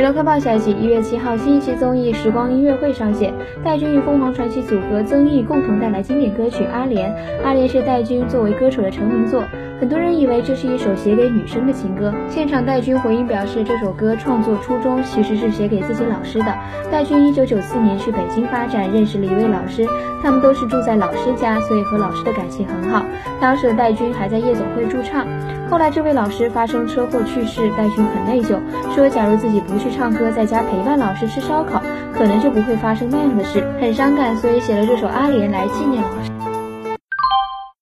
娱乐快报消息：一月七号，新一期综艺《时光音乐会》上线，戴军与凤凰传奇组合曾毅共同带来经典歌曲《阿莲》。阿莲是戴军作为歌手的成名作，很多人以为这是一首写给女生的情歌。现场戴军回应表示，这首歌创作初衷其实是写给自己老师的。戴军一九九四年去北京发展，认识了一位老师，他们都是住在老师家，所以和老师的感情很好。当时的戴军还在夜总会驻唱，后来这位老师发生车祸去世，戴军很内疚，说假如自己不去唱歌，在家陪伴老师吃烧烤，可能就不会发生那样的事，很伤感，所以写了这首《阿莲》来纪念老师。